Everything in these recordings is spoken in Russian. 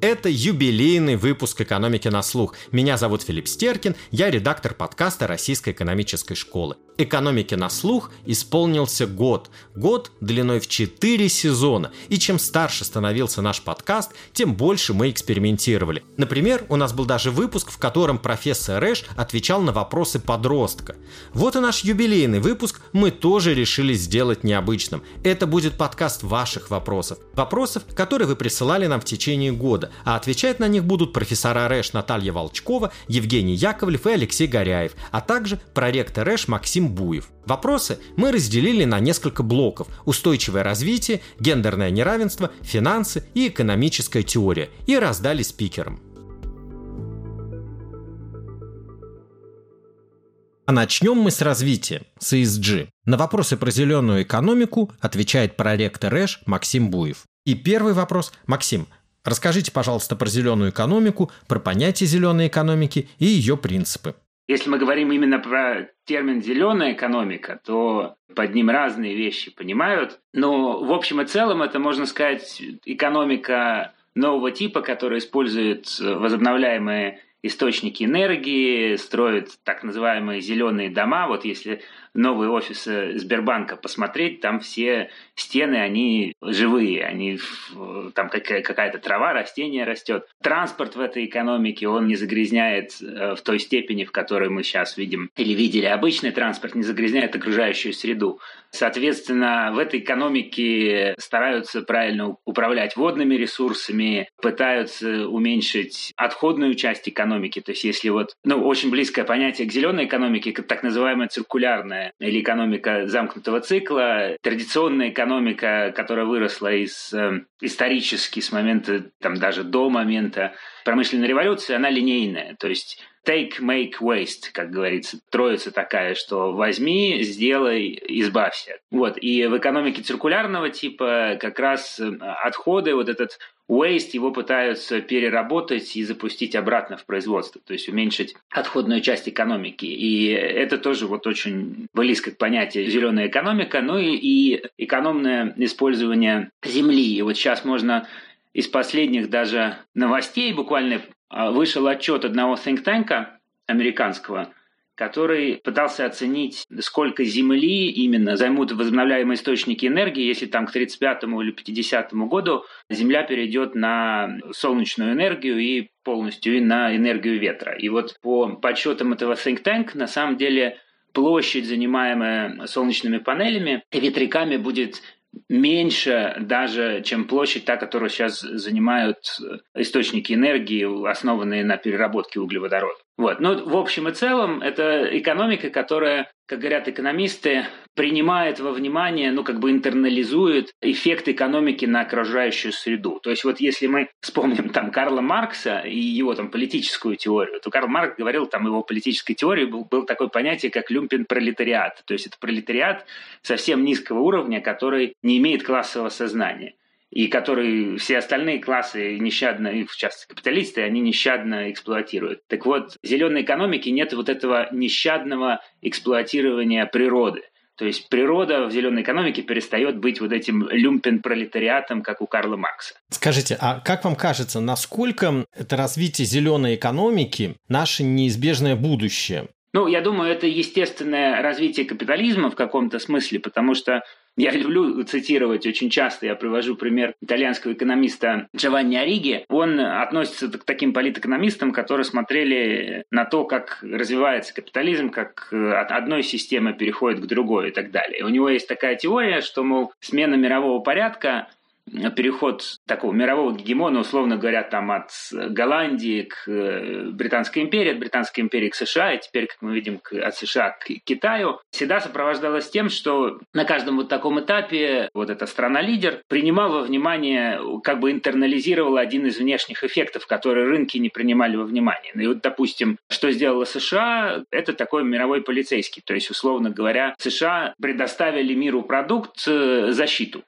Это юбилейный выпуск «Экономики на слух». Меня зовут Филипп Стеркин, я редактор подкаста Российской экономической школы. «Экономики на слух» исполнился год. Год длиной в 4 сезона. И чем старше становился наш подкаст, тем больше мы экспериментировали. Например, у нас был даже выпуск, в котором профессор Эш отвечал на вопросы подростка. Вот и наш юбилейный выпуск мы тоже решили сделать необычным. Это будет подкаст ваших вопросов. Вопросов, которые вы присылали нам в течение года а отвечать на них будут профессора РЭШ Наталья Волчкова, Евгений Яковлев и Алексей Горяев, а также проректор РЭШ Максим Буев. Вопросы мы разделили на несколько блоков – устойчивое развитие, гендерное неравенство, финансы и экономическая теория – и раздали спикерам. А начнем мы с развития, с ESG. На вопросы про зеленую экономику отвечает проректор РЭШ Максим Буев. И первый вопрос. Максим, Расскажите, пожалуйста, про зеленую экономику, про понятие зеленой экономики и ее принципы. Если мы говорим именно про термин «зеленая экономика», то под ним разные вещи понимают. Но в общем и целом это, можно сказать, экономика нового типа, которая использует возобновляемые источники энергии, строит так называемые зеленые дома. Вот если новые офисы Сбербанка посмотреть, там все стены, они живые, они, там какая-то трава, растение растет. Транспорт в этой экономике, он не загрязняет э, в той степени, в которой мы сейчас видим или видели. Обычный транспорт не загрязняет окружающую среду. Соответственно, в этой экономике стараются правильно управлять водными ресурсами, пытаются уменьшить отходную часть экономики. То есть если вот, ну, очень близкое понятие к зеленой экономике, так называемая циркулярная или экономика замкнутого цикла, традиционная экономика, которая выросла из э, исторически с момента, там даже до момента промышленной революции, она линейная. То есть take, make, waste, как говорится, троица такая, что возьми, сделай, избавься. Вот. И в экономике циркулярного типа как раз э, отходы, вот этот waste, его пытаются переработать и запустить обратно в производство, то есть уменьшить отходную часть экономики. И это тоже вот очень близко к понятию зеленая экономика, ну и, и экономное использование земли. И вот сейчас можно из последних даже новостей буквально а, вышел отчет одного think танка американского, который пытался оценить, сколько земли именно займут возобновляемые источники энергии, если там к 35 или 50 году Земля перейдет на солнечную энергию и полностью и на энергию ветра. И вот по подсчетам этого think tank на самом деле площадь, занимаемая солнечными панелями и ветряками, будет меньше даже, чем площадь та, которую сейчас занимают э, источники энергии, основанные на переработке углеводорода. Вот. Ну, в общем и целом, это экономика, которая, как говорят экономисты, принимает во внимание, ну, как бы интернализует эффект экономики на окружающую среду. То есть вот если мы вспомним там Карла Маркса и его там политическую теорию, то Карл Маркс говорил, там его политической теории был, был такое понятие, как люмпен пролетариат. То есть это пролетариат совсем низкого уровня, который не имеет классового сознания и который все остальные классы нещадно, в частности капиталисты, они нещадно эксплуатируют. Так вот, в зеленой экономике нет вот этого нещадного эксплуатирования природы. То есть природа в зеленой экономике перестает быть вот этим люмпен-пролетариатом, как у Карла Маркса. Скажите, а как вам кажется, насколько это развитие зеленой экономики наше неизбежное будущее? Ну, я думаю, это естественное развитие капитализма в каком-то смысле, потому что я люблю цитировать очень часто, я привожу пример итальянского экономиста Джованни Ориги. Он относится к таким политэкономистам, которые смотрели на то, как развивается капитализм, как э, от одной системы переходит к другой и так далее. У него есть такая теория, что, мол, смена мирового порядка переход такого мирового гегемона, условно говоря, там от Голландии к э, Британской империи, от Британской империи к США, и теперь, как мы видим, от США к Китаю, всегда сопровождалось тем, что на каждом вот таком этапе вот эта страна-лидер принимала во внимание, как бы интернализировала один из внешних эффектов, которые рынки не принимали во внимание. И вот, допустим, что сделала США, это такой мировой полицейский. То есть, условно говоря, США предоставили миру продукт, э, защиту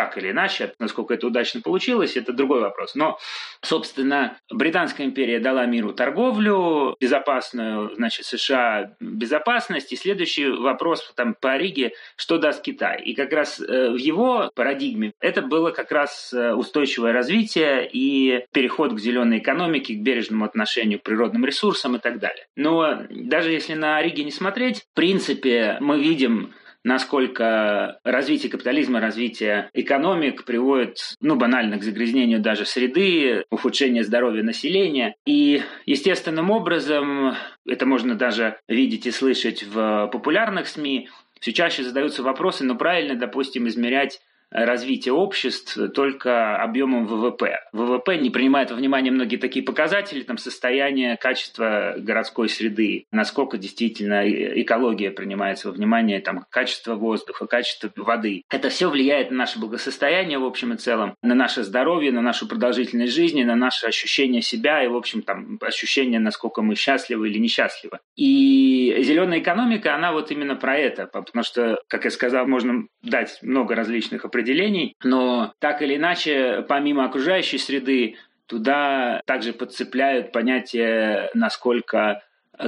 так или иначе. Насколько это удачно получилось, это другой вопрос. Но, собственно, Британская империя дала миру торговлю, безопасную, значит, США безопасность. И следующий вопрос там по Риге, что даст Китай. И как раз э, в его парадигме это было как раз э, устойчивое развитие и переход к зеленой экономике, к бережному отношению к природным ресурсам и так далее. Но даже если на Риге не смотреть, в принципе, мы видим насколько развитие капитализма, развитие экономик приводит, ну, банально, к загрязнению даже среды, ухудшению здоровья населения. И естественным образом, это можно даже видеть и слышать в популярных СМИ, все чаще задаются вопросы, ну, правильно, допустим, измерять развития обществ только объемом ВВП. ВВП не принимает во внимание многие такие показатели, там состояние, качество городской среды, насколько действительно экология принимается во внимание, там качество воздуха, качество воды. Это все влияет на наше благосостояние в общем и целом, на наше здоровье, на нашу продолжительность жизни, на наше ощущение себя и, в общем, там ощущение, насколько мы счастливы или несчастливы. И зеленая экономика, она вот именно про это, потому что, как я сказал, можно дать много различных определений определений, но так или иначе, помимо окружающей среды, туда также подцепляют понятие, насколько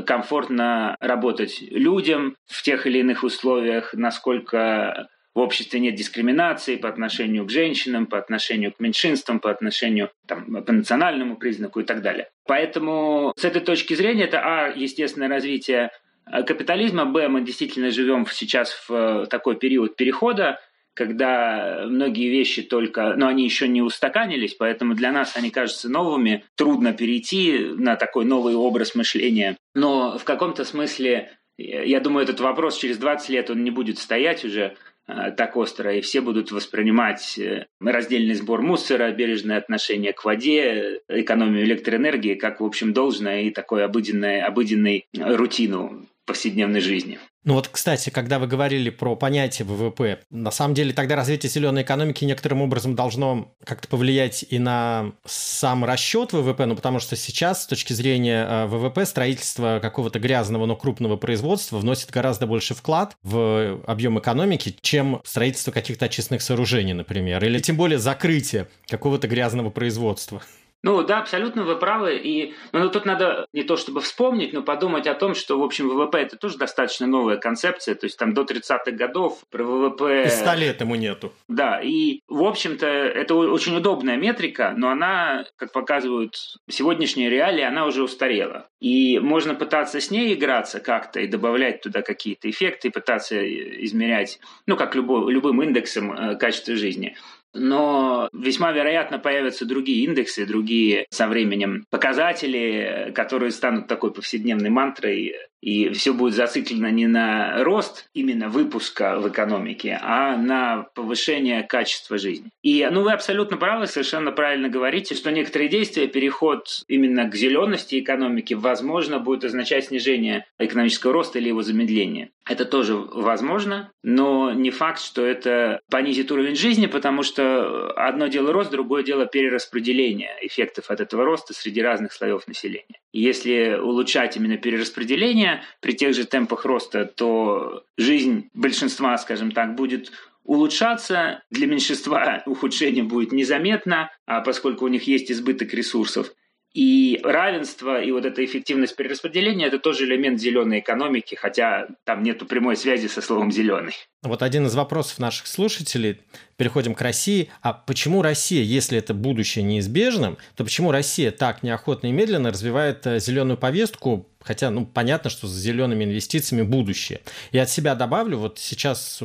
комфортно работать людям в тех или иных условиях, насколько в обществе нет дискриминации по отношению к женщинам, по отношению к меньшинствам, по отношению там, по национальному признаку и так далее. Поэтому с этой точки зрения это, а, естественное развитие капитализма, б, мы действительно живем сейчас в такой период перехода, когда многие вещи только, но они еще не устаканились, поэтому для нас они кажутся новыми, трудно перейти на такой новый образ мышления. Но в каком-то смысле, я думаю, этот вопрос через 20 лет он не будет стоять уже э, так остро, и все будут воспринимать э, раздельный сбор мусора, бережное отношение к воде, экономию электроэнергии как, в общем, должное и такой обыденной, обыденной рутину повседневной жизни. Ну вот, кстати, когда вы говорили про понятие ВВП, на самом деле тогда развитие зеленой экономики некоторым образом должно как-то повлиять и на сам расчет ВВП, ну потому что сейчас с точки зрения э, ВВП строительство какого-то грязного, но крупного производства вносит гораздо больше вклад в объем экономики, чем строительство каких-то очистных сооружений, например, или тем более закрытие какого-то грязного производства. Ну да, абсолютно вы правы. И ну, тут надо не то чтобы вспомнить, но подумать о том, что, в общем, ВВП это тоже достаточно новая концепция. То есть там до 30-х годов про ВВП... И 100 лет ему нету. Да, и, в общем-то, это очень удобная метрика, но она, как показывают сегодняшние реалии, она уже устарела. И можно пытаться с ней играться как-то и добавлять туда какие-то эффекты, пытаться измерять, ну, как любой, любым индексом э, качества жизни но весьма вероятно появятся другие индексы, другие со временем показатели, которые станут такой повседневной мантрой и все будет зациклено не на рост именно выпуска в экономике, а на повышение качества жизни. И ну, вы абсолютно правы, совершенно правильно говорите, что некоторые действия, переход именно к зелености экономики, возможно, будет означать снижение экономического роста или его замедление. Это тоже возможно, но не факт, что это понизит уровень жизни, потому что одно дело рост, другое дело перераспределение эффектов от этого роста среди разных слоев населения. Если улучшать именно перераспределение, при тех же темпах роста, то жизнь большинства, скажем так, будет улучшаться, для меньшинства ухудшение будет незаметно, а поскольку у них есть избыток ресурсов. И равенство, и вот эта эффективность перераспределения – это тоже элемент зеленой экономики, хотя там нет прямой связи со словом «зеленый». Вот один из вопросов наших слушателей. Переходим к России. А почему Россия, если это будущее неизбежно, то почему Россия так неохотно и медленно развивает э, зеленую повестку, хотя, ну, понятно, что с зелеными инвестициями будущее. И от себя добавлю, вот сейчас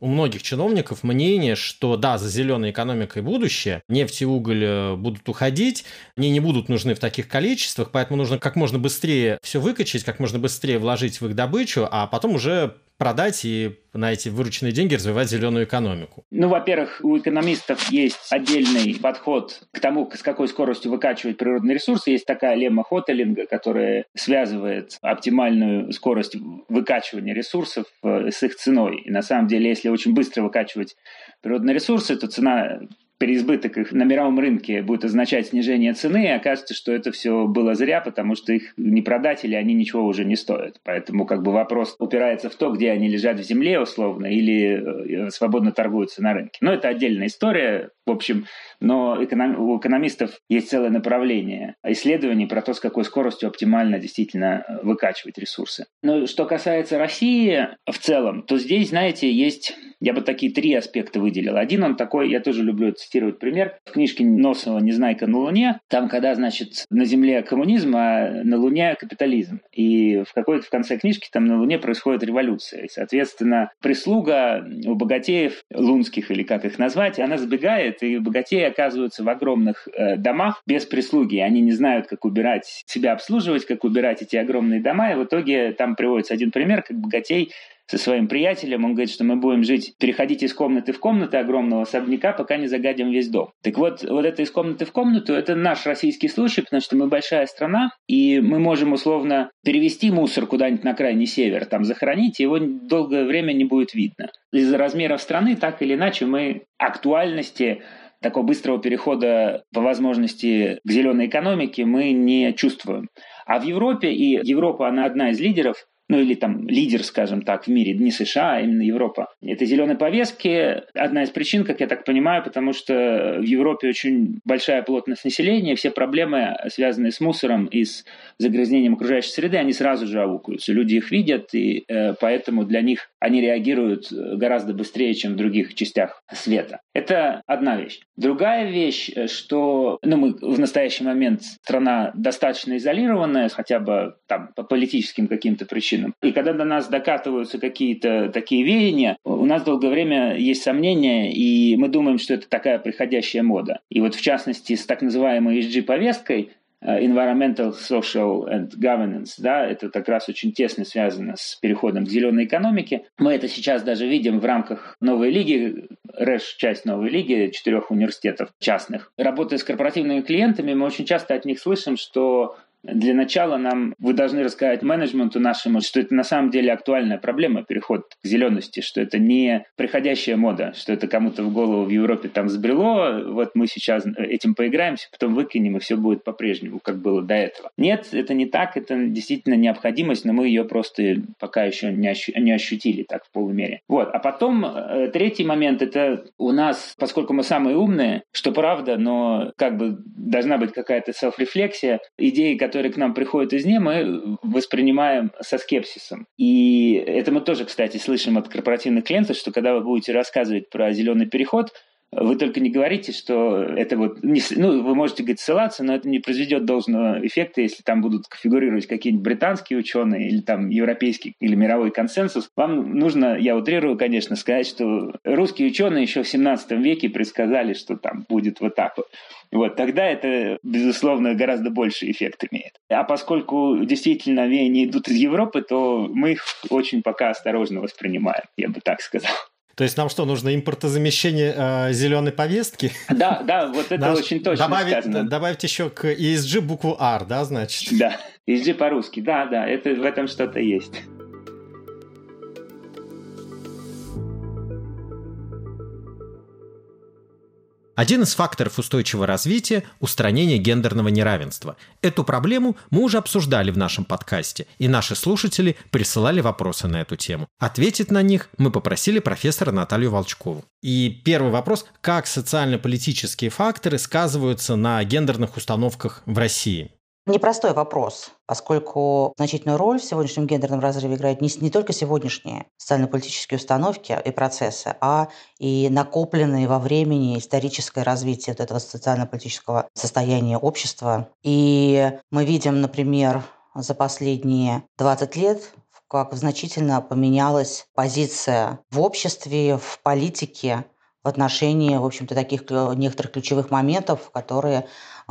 у многих чиновников мнение, что да, за зеленой экономикой будущее, нефть и уголь э, будут уходить, они не будут нужны в таких количествах, поэтому нужно как можно быстрее все выкачать, как можно быстрее вложить в их добычу, а потом уже продать и на эти вырученные деньги развивать зеленую экономику? Ну, во-первых, у экономистов есть отдельный подход к тому, с какой скоростью выкачивать природные ресурсы. Есть такая лемма Хотелинга, которая связывает оптимальную скорость выкачивания ресурсов э, с их ценой. И на самом деле, если очень быстро выкачивать природные ресурсы, то цена переизбыток их на мировом рынке будет означать снижение цены, и окажется, что это все было зря, потому что их не продать или они ничего уже не стоят. Поэтому как бы вопрос упирается в то, где они лежат в земле условно или э, свободно торгуются на рынке. Но это отдельная история. В общем, но у экономистов есть целое направление исследований про то, с какой скоростью оптимально действительно э, выкачивать ресурсы. Но что касается России в целом, то здесь, знаете, есть, я бы такие три аспекта выделил. Один он такой, я тоже люблю цитировать пример. В книжке Носова «Незнайка на Луне», там, когда, значит, на Земле коммунизм, а на Луне капитализм. И в какой-то в конце книжки там на Луне происходит революция. И, соответственно, прислуга у богатеев, лунских или как их назвать, она сбегает, и богатеи оказываются в огромных э, домах без прислуги. Они не знают, как убирать, себя обслуживать, как убирать эти огромные дома. И в итоге там приводится один пример, как богатей со своим приятелем. Он говорит, что мы будем жить, переходить из комнаты в комнату огромного особняка, пока не загадим весь дом. Так вот, вот это из комнаты в комнату, это наш российский случай, потому что мы большая страна, и мы можем условно перевести мусор куда-нибудь на крайний север, там захоронить, и его долгое время не будет видно. Из-за размеров страны, так или иначе, мы актуальности такого быстрого перехода по возможности к зеленой экономике мы не чувствуем. А в Европе, и Европа, она одна из лидеров ну или там лидер, скажем так, в мире, не США, а именно Европа. Это зеленые повестки одна из причин, как я так понимаю, потому что в Европе очень большая плотность населения, все проблемы, связанные с мусором и с загрязнением окружающей среды, они сразу же аукаются. Люди их видят, и э, поэтому для них они реагируют гораздо быстрее, чем в других частях света. Это одна вещь. Другая вещь, что ну, мы в настоящий момент страна достаточно изолированная, хотя бы там по политическим каким-то причинам, причинам. И когда до нас докатываются какие-то такие веяния, у нас долгое время есть сомнения, и мы думаем, что это такая приходящая мода. И вот в частности с так называемой ESG-повесткой э, Environmental, Social and Governance, да, это как раз очень тесно связано с переходом к зеленой экономике. Мы это сейчас даже видим в рамках новой лиги, РЭШ – часть новой лиги, четырех университетов частных. Работая с корпоративными клиентами, мы очень часто от них слышим, что для начала нам вы должны рассказать менеджменту нашему, что это на самом деле актуальная проблема, переход к зелености, что это не приходящая мода, что это кому-то в голову в Европе там сбрело, вот мы сейчас этим поиграемся, потом выкинем, и все будет по-прежнему, как было до этого. Нет, это не так, это действительно необходимость, но мы ее просто пока еще не, ощу- не ощутили так в полумере. Вот, а потом э, третий момент, это у нас, поскольку мы самые умные, что правда, но как бы должна быть какая-то селф-рефлексия, идеи, которые к нам приходят извне, мы воспринимаем со скепсисом. И это мы тоже, кстати, слышим от корпоративных клиентов, что когда вы будете рассказывать про зеленый переход, вы только не говорите, что это вот... Не, ну, вы можете, говорить, ссылаться, но это не произведет должного эффекта, если там будут фигурировать какие-нибудь британские ученые или там европейский или мировой консенсус. Вам нужно, я утрирую, конечно, сказать, что русские ученые еще в 17 веке предсказали, что там будет вот так вот. Вот, тогда это, безусловно, гораздо больше эффект имеет. А поскольку действительно веяния идут из Европы, то мы их очень пока осторожно воспринимаем, я бы так сказал. То есть нам что, нужно импортозамещение э, зеленой повестки? Да, да, вот это Наш... очень точно добавить, сказано. Добавить еще к ESG букву R, да, значит? Да, ESG по-русски, да, да, это, в этом что-то есть. Один из факторов устойчивого развития – устранение гендерного неравенства. Эту проблему мы уже обсуждали в нашем подкасте, и наши слушатели присылали вопросы на эту тему. Ответить на них мы попросили профессора Наталью Волчкову. И первый вопрос – как социально-политические факторы сказываются на гендерных установках в России? Непростой вопрос, поскольку значительную роль в сегодняшнем гендерном разрыве играют не, не только сегодняшние социально-политические установки и процессы, а и накопленные во времени историческое развитие вот этого социально-политического состояния общества. И мы видим, например, за последние 20 лет как значительно поменялась позиция в обществе, в политике в отношении, в общем-то, таких некоторых ключевых моментов, которые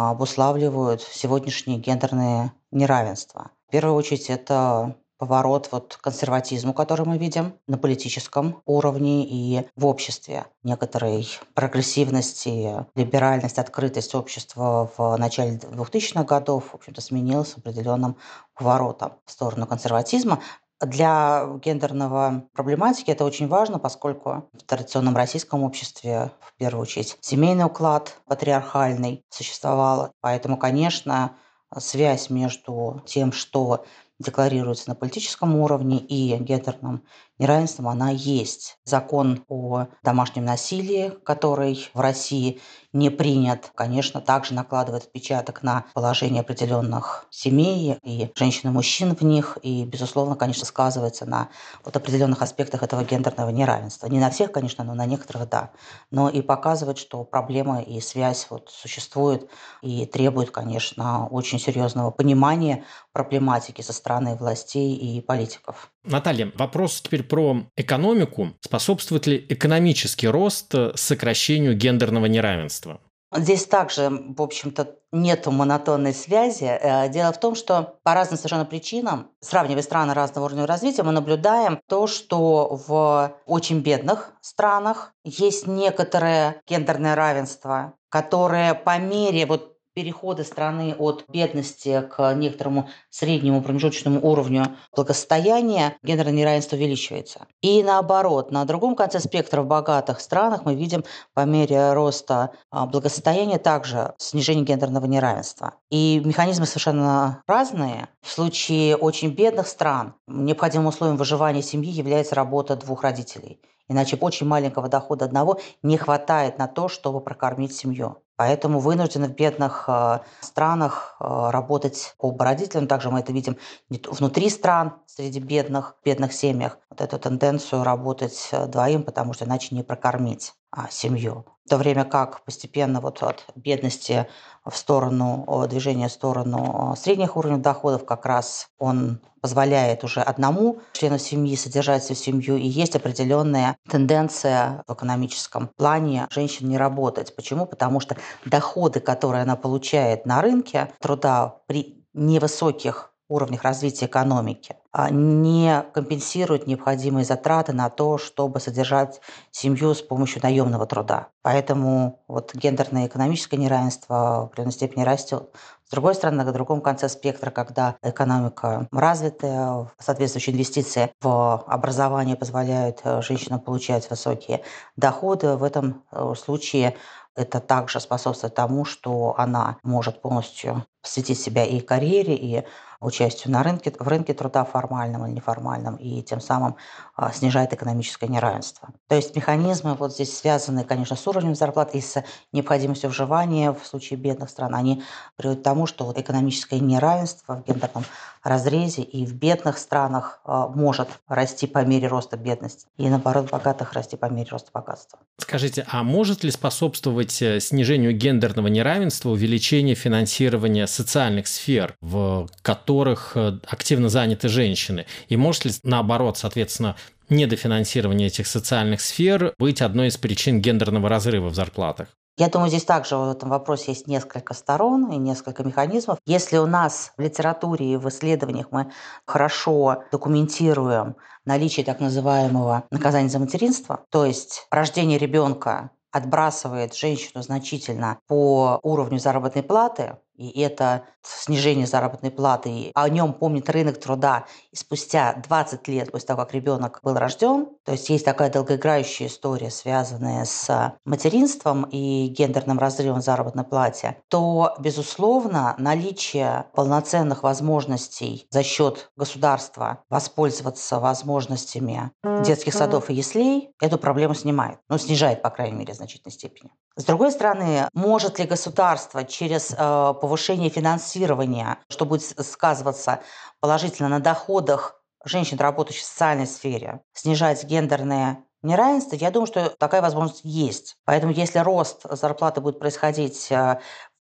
обуславливают сегодняшние гендерные неравенства. В первую очередь это поворот вот к консерватизму, который мы видим на политическом уровне и в обществе. Некоторой прогрессивности, либеральность, открытость общества в начале 2000-х годов, в общем-то, сменилась определенным поворотом в сторону консерватизма. Для гендерного проблематики это очень важно, поскольку в традиционном российском обществе, в первую очередь, семейный уклад патриархальный существовал. Поэтому, конечно, связь между тем, что декларируется на политическом уровне и гендерным неравенством, она есть. Закон о домашнем насилии, который в России не принят, конечно, также накладывает отпечаток на положение определенных семей и женщин и мужчин в них, и, безусловно, конечно, сказывается на вот определенных аспектах этого гендерного неравенства. Не на всех, конечно, но на некоторых – да. Но и показывает, что проблема и связь вот существует и требует, конечно, очень серьезного понимания проблематики со стороны властей и политиков. Наталья, вопрос теперь про экономику. Способствует ли экономический рост сокращению гендерного неравенства? Здесь также, в общем-то, нет монотонной связи. Э, дело в том, что по разным совершенно причинам, сравнивая страны разного уровня развития, мы наблюдаем то, что в очень бедных странах есть некоторое гендерное равенство, которое по мере вот перехода страны от бедности к некоторому среднему промежуточному уровню благосостояния, гендерное неравенство увеличивается. И наоборот, на другом конце спектра в богатых странах мы видим по мере роста а, благосостояния также снижение гендерного неравенства. И механизмы совершенно разные. В случае очень бедных стран необходимым условием выживания семьи является работа двух родителей. Иначе очень маленького дохода одного не хватает на то, чтобы прокормить семью. Поэтому вынуждены в бедных э, странах э, работать оба родителям. Также мы это видим внутри стран, среди бедных, бедных семьях. Вот эту тенденцию работать э, двоим, потому что иначе не прокормить а, семью. В то время как постепенно вот от бедности в сторону, движения в сторону средних уровней доходов как раз он позволяет уже одному члену семьи содержать свою семью, и есть определенная тенденция в экономическом плане женщин не работать. Почему? Потому что доходы, которые она получает на рынке труда при невысоких уровнях развития экономики, а не компенсируют необходимые затраты на то, чтобы содержать семью с помощью наемного труда. Поэтому вот гендерное и экономическое неравенство в определенной степени растет. С другой стороны, на другом конце спектра, когда экономика развитая, соответствующие инвестиции в образование позволяют э, женщинам получать высокие доходы, в этом э, случае это также способствует тому, что она может полностью посвятить себя и карьере, и участию на рынке, в рынке труда формальном или неформальном, и тем самым а, снижает экономическое неравенство. То есть механизмы вот здесь связаны, конечно, с уровнем зарплат и с необходимостью вживания в случае бедных стран. Они приводят к тому, что вот экономическое неравенство в гендерном разрезе и в бедных странах а, может расти по мере роста бедности, и наоборот, в богатых расти по мере роста богатства. Скажите, а может ли способствовать э, снижению гендерного неравенства увеличение финансирования социальных сфер, в которых э, активно заняты женщины? И может ли, наоборот, соответственно, недофинансирование этих социальных сфер быть одной из причин гендерного разрыва в зарплатах? Я думаю, здесь также в этом вопросе есть несколько сторон и несколько механизмов. Если у нас в литературе и в исследованиях мы хорошо документируем наличие так называемого наказания за материнство, то есть рождение ребенка отбрасывает женщину значительно по уровню заработной платы, и это снижение заработной платы, и о нем помнит рынок труда и спустя 20 лет после того, как ребенок был рожден. То есть есть такая долгоиграющая история, связанная с материнством и гендерным разрывом заработной плате, то, безусловно, наличие полноценных возможностей за счет государства воспользоваться возможностями детских садов и яслей эту проблему снимает. Ну, снижает, по крайней мере, в значительной степени. С другой стороны, может ли государство через э, повышение финансирования, что будет сказываться положительно на доходах женщин, работающих в социальной сфере, снижать гендерное неравенство, я думаю, что такая возможность есть. Поэтому если рост зарплаты будет происходить э,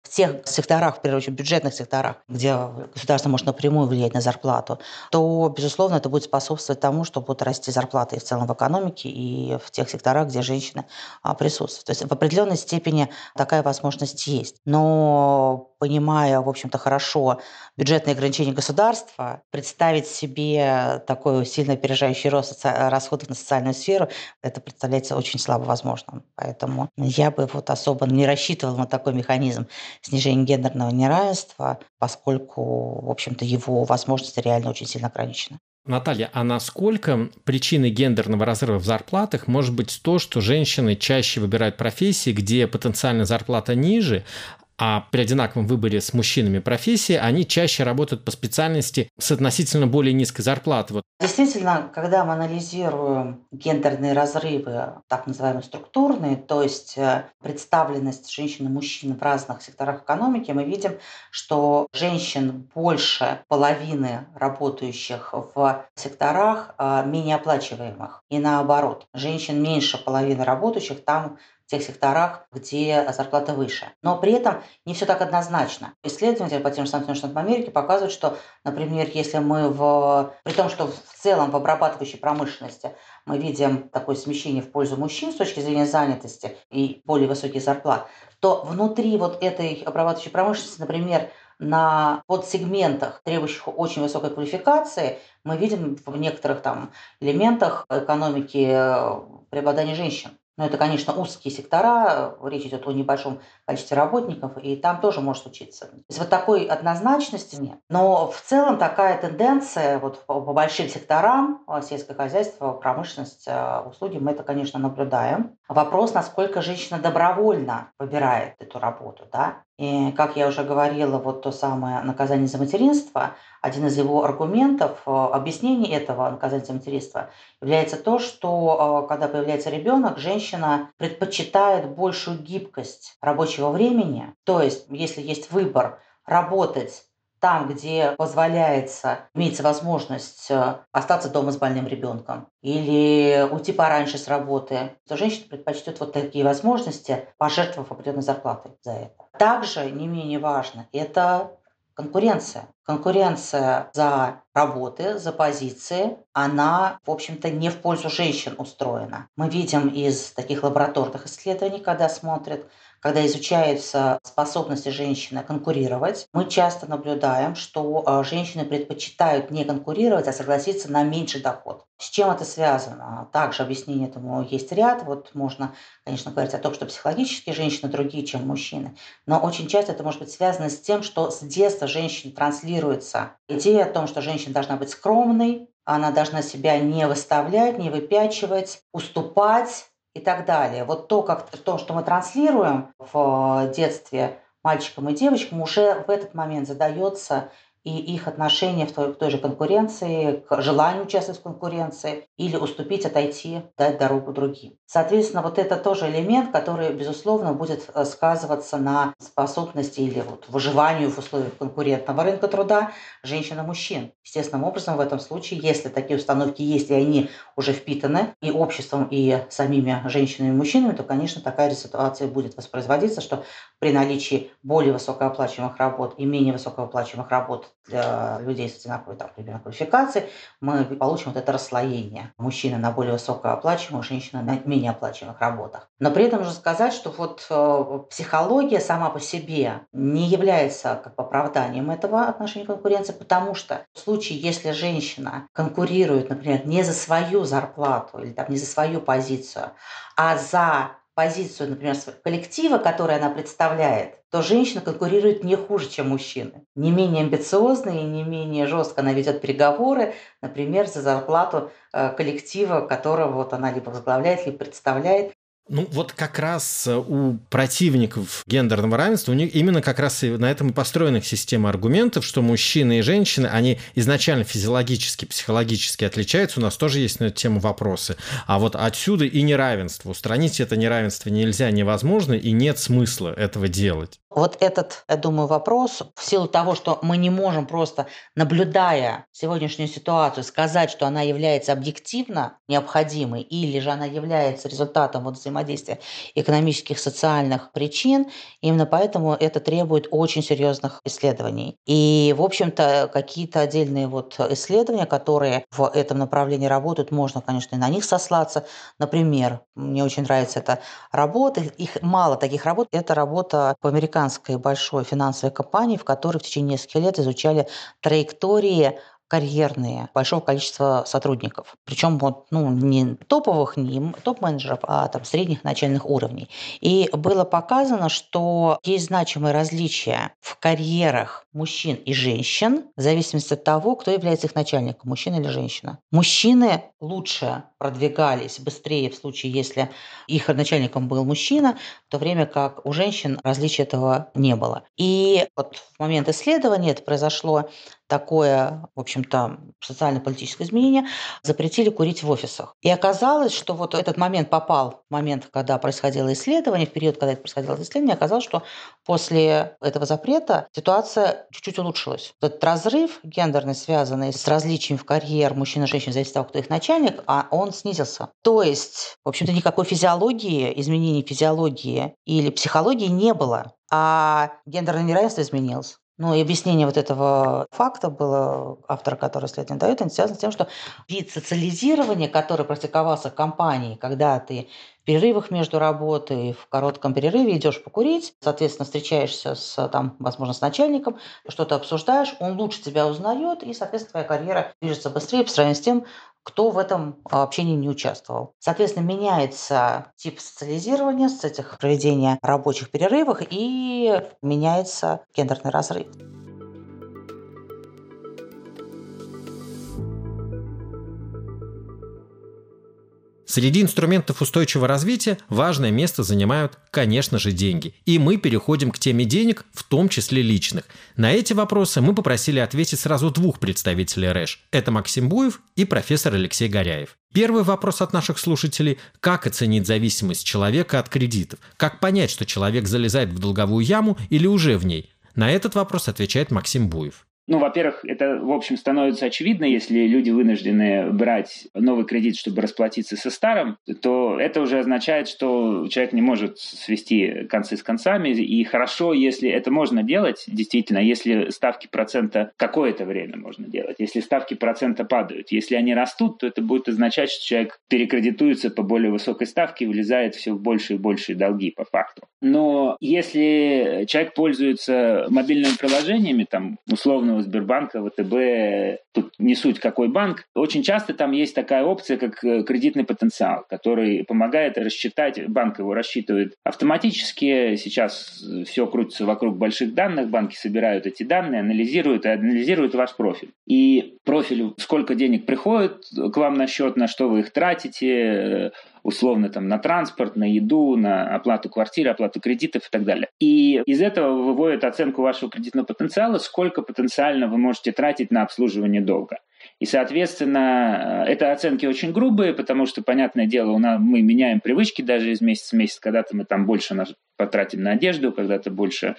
в тех секторах, в первую очередь бюджетных секторах, где государство может напрямую влиять на зарплату, то, безусловно, это будет способствовать тому, что будут расти зарплаты и в целом в экономике, и в тех секторах, где женщины а, присутствуют. То есть в определенной степени такая возможность есть. Но понимая, в общем-то, хорошо бюджетные ограничения государства, представить себе такой сильно опережающий рост расходов на социальную сферу, это представляется очень слабо возможным. Поэтому я бы вот особо не рассчитывала на такой механизм снижения гендерного неравенства, поскольку, в общем-то, его возможности реально очень сильно ограничены. Наталья, а насколько причиной гендерного разрыва в зарплатах может быть то, что женщины чаще выбирают профессии, где потенциально зарплата ниже, а при одинаковом выборе с мужчинами профессии они чаще работают по специальности с относительно более низкой зарплатой. Вот. Действительно, когда мы анализируем гендерные разрывы, так называемые структурные, то есть э, представленность женщин и мужчин в разных секторах экономики, мы видим, что женщин больше половины работающих в секторах э, менее оплачиваемых. И наоборот, женщин меньше половины работающих там, тех секторах, где зарплата выше. Но при этом не все так однозначно. Исследователи по тем же самым Штатам Америки показывают, что, например, если мы в... При том, что в целом в обрабатывающей промышленности мы видим такое смещение в пользу мужчин с точки зрения занятости и более высоких зарплат, то внутри вот этой обрабатывающей промышленности, например, на подсегментах, требующих очень высокой квалификации, мы видим в некоторых там элементах экономики э, преобладание женщин. Но это, конечно, узкие сектора, речь идет о небольшом количестве работников, и там тоже может случиться. То есть вот такой однозначности нет. Но в целом такая тенденция вот по большим секторам, а, сельское хозяйство, промышленность, а, услуги, мы это, конечно, наблюдаем. Вопрос, насколько женщина добровольно выбирает эту работу. Да? И, как я уже говорила, вот то самое наказание за материнство, один из его аргументов, э, объяснение этого наказания за материнство является то, что э, когда появляется ребенок, женщина предпочитает большую гибкость рабочего времени. То есть, если есть выбор работать там, где позволяется, имеется возможность э, остаться дома с больным ребенком или уйти пораньше с работы, то женщина предпочтет вот такие возможности, пожертвовав определенной зарплатой за это. Также не менее важно – это конкуренция. Конкуренция за работы, за позиции, она, в общем-то, не в пользу женщин устроена. Мы видим из таких лабораторных исследований, когда смотрят когда изучаются способности женщины конкурировать, мы часто наблюдаем, что а, женщины предпочитают не конкурировать, а согласиться на меньший доход. С чем это связано? Также объяснение этому есть ряд. Вот можно, конечно, говорить о том, что психологически женщины другие, чем мужчины. Но очень часто это может быть связано с тем, что с детства женщине транслируется идея о том, что женщина должна быть скромной, она должна себя не выставлять, не выпячивать, уступать, и так далее. Вот то, как, то, что мы транслируем в детстве мальчикам и девочкам, уже в этот момент задается и их отношение в той, в той же конкуренции, к желанию участвовать в конкуренции или уступить, отойти, дать дорогу другим. Соответственно, вот это тоже элемент, который, безусловно, будет э, сказываться на способности или вот выживанию в условиях конкурентного рынка труда женщин и мужчин. Естественным образом в этом случае, если такие установки есть, и они уже впитаны и обществом, и самими женщинами и мужчинами, то, конечно, такая ситуация будет воспроизводиться, что при наличии более высокооплачиваемых работ и менее высокооплачиваемых работ для людей с одинаковой там, примерно квалификацией, мы получим вот это расслоение. Мужчины на более высокооплачиваемых, женщины на менее оплачиваемых работах. Но при этом нужно сказать, что вот э, психология сама по себе не является как оправданием этого отношения конкуренции, потому что в случае, если женщина конкурирует, например, не за свою зарплату или там, не за свою позицию, а за позицию, например, коллектива, который она представляет, то женщина конкурирует не хуже, чем мужчины. Не менее амбициозно и не менее жестко она ведет переговоры, например, за зарплату э, коллектива, которого вот она либо возглавляет, либо представляет. Ну, вот как раз э, у противников гендерного равенства, у них именно как раз и на этом и построена система аргументов, что мужчины и женщины, они изначально физиологически, психологически отличаются. У нас тоже есть на эту тему вопросы. А вот отсюда и неравенство. Устранить это неравенство нельзя, невозможно, и нет смысла этого делать. Вот этот, я думаю, вопрос, в силу того, что мы не можем просто, наблюдая сегодняшнюю ситуацию, сказать, что она является объективно необходимой, или же она является результатом вот взаимодействия экономических, социальных причин, именно поэтому это требует очень серьезных исследований. И, в общем-то, какие-то отдельные вот исследования, которые в этом направлении работают, можно, конечно, и на них сослаться. Например, мне очень нравится эта работа, их мало таких работ, это работа по американской большой финансовой компании, в которой в течение нескольких лет изучали траектории карьерные большого количества сотрудников. Причем вот, ну, не топовых, не топ-менеджеров, а там средних начальных уровней. И было показано, что есть значимые различия в карьерах мужчин и женщин в зависимости от того, кто является их начальником, мужчина или женщина. Мужчины лучше продвигались быстрее в случае, если их начальником был мужчина, в то время как у женщин различия этого не было. И вот в момент исследования это произошло такое, в общем-то, социально-политическое изменение, запретили курить в офисах. И оказалось, что вот этот момент попал момент, когда происходило исследование, в период, когда это происходило исследование, оказалось, что после этого запрета ситуация чуть-чуть улучшилась. Этот разрыв гендерный, связанный с различием в карьер мужчин и женщин, зависит от того, кто их начальник, а он снизился. То есть, в общем-то, никакой физиологии, изменений физиологии или психологии не было а гендерное неравенство изменилось. Ну и объяснение вот этого факта было автора, который исследование дает, он связан с тем, что вид социализирования, который практиковался в компании, когда ты перерывах между работой, в коротком перерыве идешь покурить, соответственно, встречаешься с, там, возможно, с начальником, что-то обсуждаешь, он лучше тебя узнает, и, соответственно, твоя карьера движется быстрее по сравнению с тем, кто в этом общении не участвовал. Соответственно, меняется тип социализирования с этих проведения рабочих перерывов и меняется гендерный разрыв. Среди инструментов устойчивого развития важное место занимают, конечно же, деньги. И мы переходим к теме денег, в том числе личных. На эти вопросы мы попросили ответить сразу двух представителей РЭШ. Это Максим Буев и профессор Алексей Горяев. Первый вопрос от наших слушателей – как оценить зависимость человека от кредитов? Как понять, что человек залезает в долговую яму или уже в ней? На этот вопрос отвечает Максим Буев. Ну, во-первых, это, в общем, становится очевидно, если люди вынуждены брать новый кредит, чтобы расплатиться со старым, то это уже означает, что человек не может свести концы с концами. И хорошо, если это можно делать, действительно, если ставки процента какое-то время можно делать. Если ставки процента падают, если они растут, то это будет означать, что человек перекредитуется по более высокой ставке и влезает все в больше и большие долги по факту. Но если человек пользуется мобильными приложениями, там, условно, у Сбербанка, ВТБ, тут не суть какой банк, очень часто там есть такая опция, как э, кредитный потенциал, который помогает рассчитать, банк его рассчитывает автоматически, сейчас все крутится вокруг больших данных, банки собирают эти данные, анализируют и анализируют ваш профиль. И профиль, сколько денег приходит к вам на счет, на что вы их тратите, условно там на транспорт, на еду, на оплату квартиры, оплату кредитов и так далее. И из этого выводят оценку вашего кредитного потенциала, сколько потенциально вы можете тратить на обслуживание долга. И, соответственно, это оценки очень грубые, потому что, понятное дело, у нас, мы меняем привычки даже из месяца в месяц. Когда-то мы там больше потратим на одежду, когда-то больше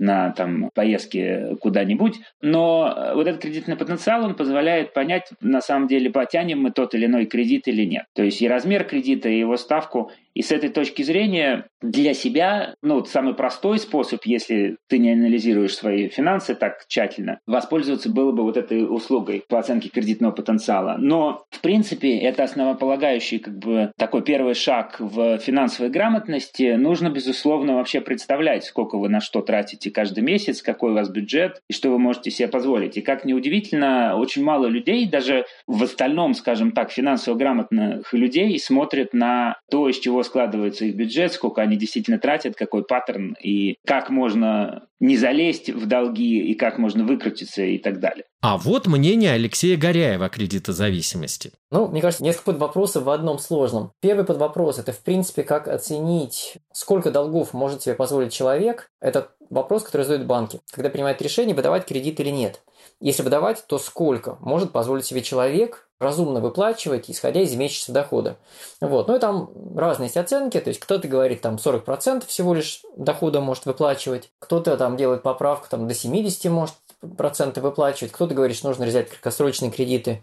на там, поездки куда-нибудь. Но э, вот этот кредитный потенциал, он позволяет понять, на самом деле, потянем мы тот или иной кредит или нет. То есть и размер кредита, и его ставку. И с этой точки зрения для себя, ну, вот самый простой способ, если ты не анализируешь свои финансы так тщательно, воспользоваться было бы вот этой услугой по оценке кредитного потенциала. Но, в принципе, это основополагающий как бы такой первый шаг в финансовой грамотности. Нужно, безусловно, вообще представлять, сколько вы на что тратите каждый месяц, какой у вас бюджет и что вы можете себе позволить. И как неудивительно, очень мало людей, даже в остальном, скажем так, финансово грамотных людей смотрят на то, из чего складывается их бюджет, сколько они действительно тратят, какой паттерн и как можно не залезть в долги и как можно выкрутиться и так далее. А вот мнение Алексея Горяева о кредитозависимости. Ну, мне кажется, несколько подвопросов в одном сложном. Первый подвопрос – это, в принципе, как оценить, сколько долгов может себе позволить человек. Это вопрос, который задают банки, когда принимают решение, выдавать кредит или нет. Если выдавать, то сколько может позволить себе человек разумно выплачивать, исходя из месячного дохода. Вот. Ну и там разные есть оценки, то есть кто-то говорит, там 40% всего лишь дохода может выплачивать, кто-то там делает поправку, там до 70 может проценты выплачивать, кто-то говорит, что нужно взять краткосрочные кредиты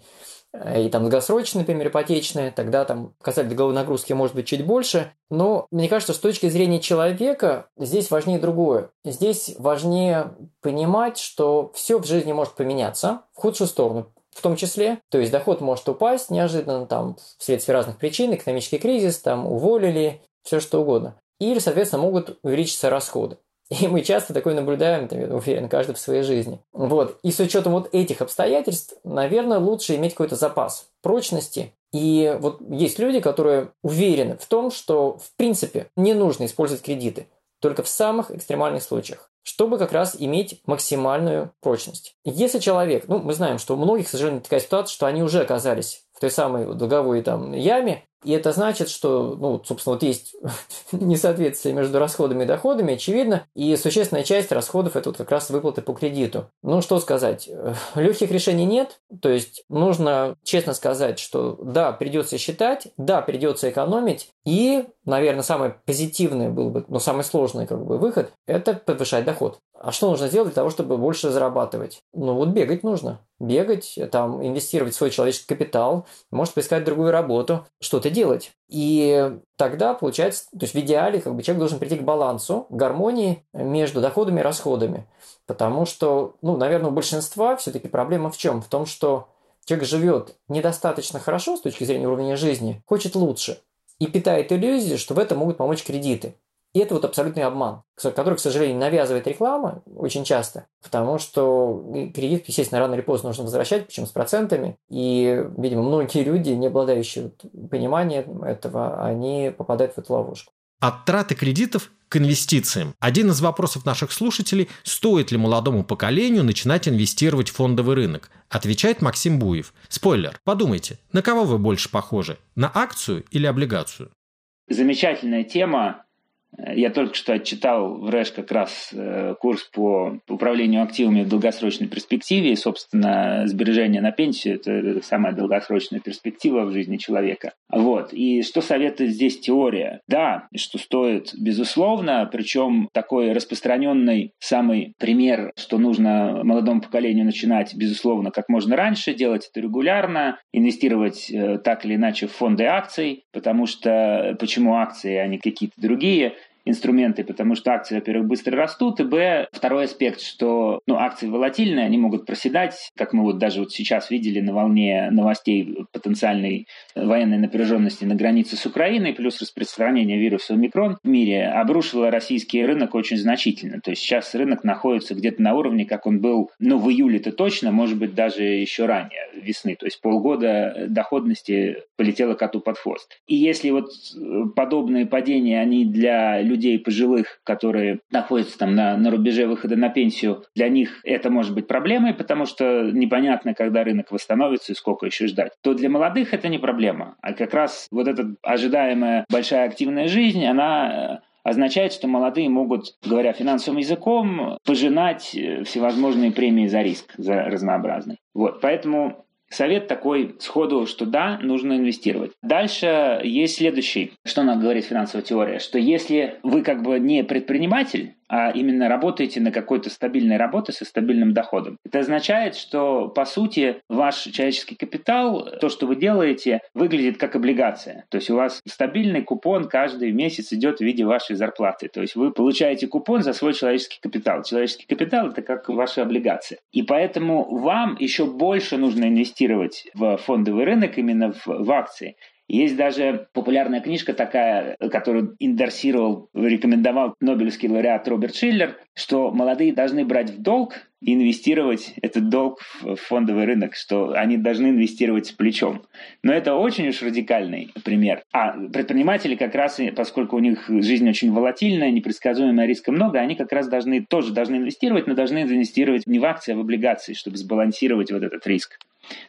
и там долгосрочные, например, ипотечные, тогда там показатель долговой нагрузки может быть чуть больше. Но мне кажется, с точки зрения человека здесь важнее другое. Здесь важнее понимать, что все в жизни может поменяться в худшую сторону в том числе. То есть доход может упасть неожиданно там вследствие разных причин, экономический кризис, там уволили, все что угодно. Или, соответственно, могут увеличиться расходы. И мы часто такое наблюдаем, я уверен, каждый в своей жизни. Вот. И с учетом вот этих обстоятельств, наверное, лучше иметь какой-то запас прочности. И вот есть люди, которые уверены в том, что в принципе не нужно использовать кредиты только в самых экстремальных случаях чтобы как раз иметь максимальную прочность. Если человек, ну, мы знаем, что у многих, к сожалению, такая ситуация, что они уже оказались в той самой долговой там яме, и это значит, что, ну, собственно, вот есть несоответствие между расходами и доходами, очевидно, и существенная часть расходов – это вот как раз выплаты по кредиту. Ну, что сказать, легких решений нет, то есть нужно честно сказать, что да, придется считать, да, придется экономить, и, наверное, самый позитивный был бы, но самый сложный как бы выход – это повышать доход. А что нужно сделать для того, чтобы больше зарабатывать? Ну вот бегать нужно. Бегать, там, инвестировать в свой человеческий капитал, может поискать другую работу, что-то делать. И тогда получается, то есть в идеале как бы человек должен прийти к балансу, к гармонии между доходами и расходами. Потому что, ну, наверное, у большинства все-таки проблема в чем? В том, что человек живет недостаточно хорошо с точки зрения уровня жизни, хочет лучше. И питает иллюзию, что в этом могут помочь кредиты. И это вот абсолютный обман, который, к сожалению, навязывает реклама очень часто, потому что кредит, естественно, рано или поздно нужно возвращать, причем с процентами. И, видимо, многие люди, не обладающие пониманием этого, они попадают в эту ловушку. От траты кредитов к инвестициям. Один из вопросов наших слушателей – стоит ли молодому поколению начинать инвестировать в фондовый рынок? Отвечает Максим Буев. Спойлер, подумайте, на кого вы больше похожи? На акцию или облигацию? Замечательная тема. Я только что отчитал в РЭШ как раз э, курс по управлению активами в долгосрочной перспективе. И, собственно, сбережение на пенсию – это самая долгосрочная перспектива в жизни человека. Вот. И что советует здесь теория? Да, что стоит, безусловно, причем такой распространенный самый пример, что нужно молодому поколению начинать, безусловно, как можно раньше, делать это регулярно, инвестировать э, так или иначе в фонды акций, потому что почему акции, а не какие-то другие – инструменты, потому что акции, во-первых, быстро растут, и, б, второй аспект, что ну, акции волатильные, они могут проседать, как мы вот даже вот сейчас видели на волне новостей потенциальной военной напряженности на границе с Украиной, плюс распространение вируса омикрон в мире, обрушило российский рынок очень значительно. То есть сейчас рынок находится где-то на уровне, как он был, ну, в июле-то точно, может быть, даже еще ранее, весны. То есть полгода доходности полетело коту под хвост. И если вот подобные падения, они для людей пожилых, которые находятся там на, на рубеже выхода на пенсию, для них это может быть проблемой, потому что непонятно, когда рынок восстановится и сколько еще ждать. То для молодых это не проблема. А как раз вот эта ожидаемая большая активная жизнь, она э, означает, что молодые могут, говоря финансовым языком, пожинать э, всевозможные премии за риск, за разнообразный. Вот, поэтому Совет такой сходу, что да, нужно инвестировать. Дальше есть следующий, что нам говорит финансовая теория, что если вы как бы не предприниматель, а именно работаете на какой-то стабильной работе со стабильным доходом. Это означает, что, по сути, ваш человеческий капитал, то, что вы делаете, выглядит как облигация. То есть у вас стабильный купон каждый месяц идет в виде вашей зарплаты. То есть вы получаете купон за свой человеческий капитал. Человеческий капитал – это как ваши облигации. И поэтому вам еще больше нужно инвестировать в фондовый рынок, именно в, в акции. Есть даже популярная книжка такая, которую индорсировал, рекомендовал Нобелевский лауреат Роберт Шиллер, что молодые должны брать в долг и инвестировать этот долг в фондовый рынок, что они должны инвестировать с плечом. Но это очень уж радикальный пример. А предприниматели как раз, поскольку у них жизнь очень волатильная, непредсказуемая, риска много, они как раз должны тоже должны инвестировать, но должны инвестировать не в акции, а в облигации, чтобы сбалансировать вот этот риск.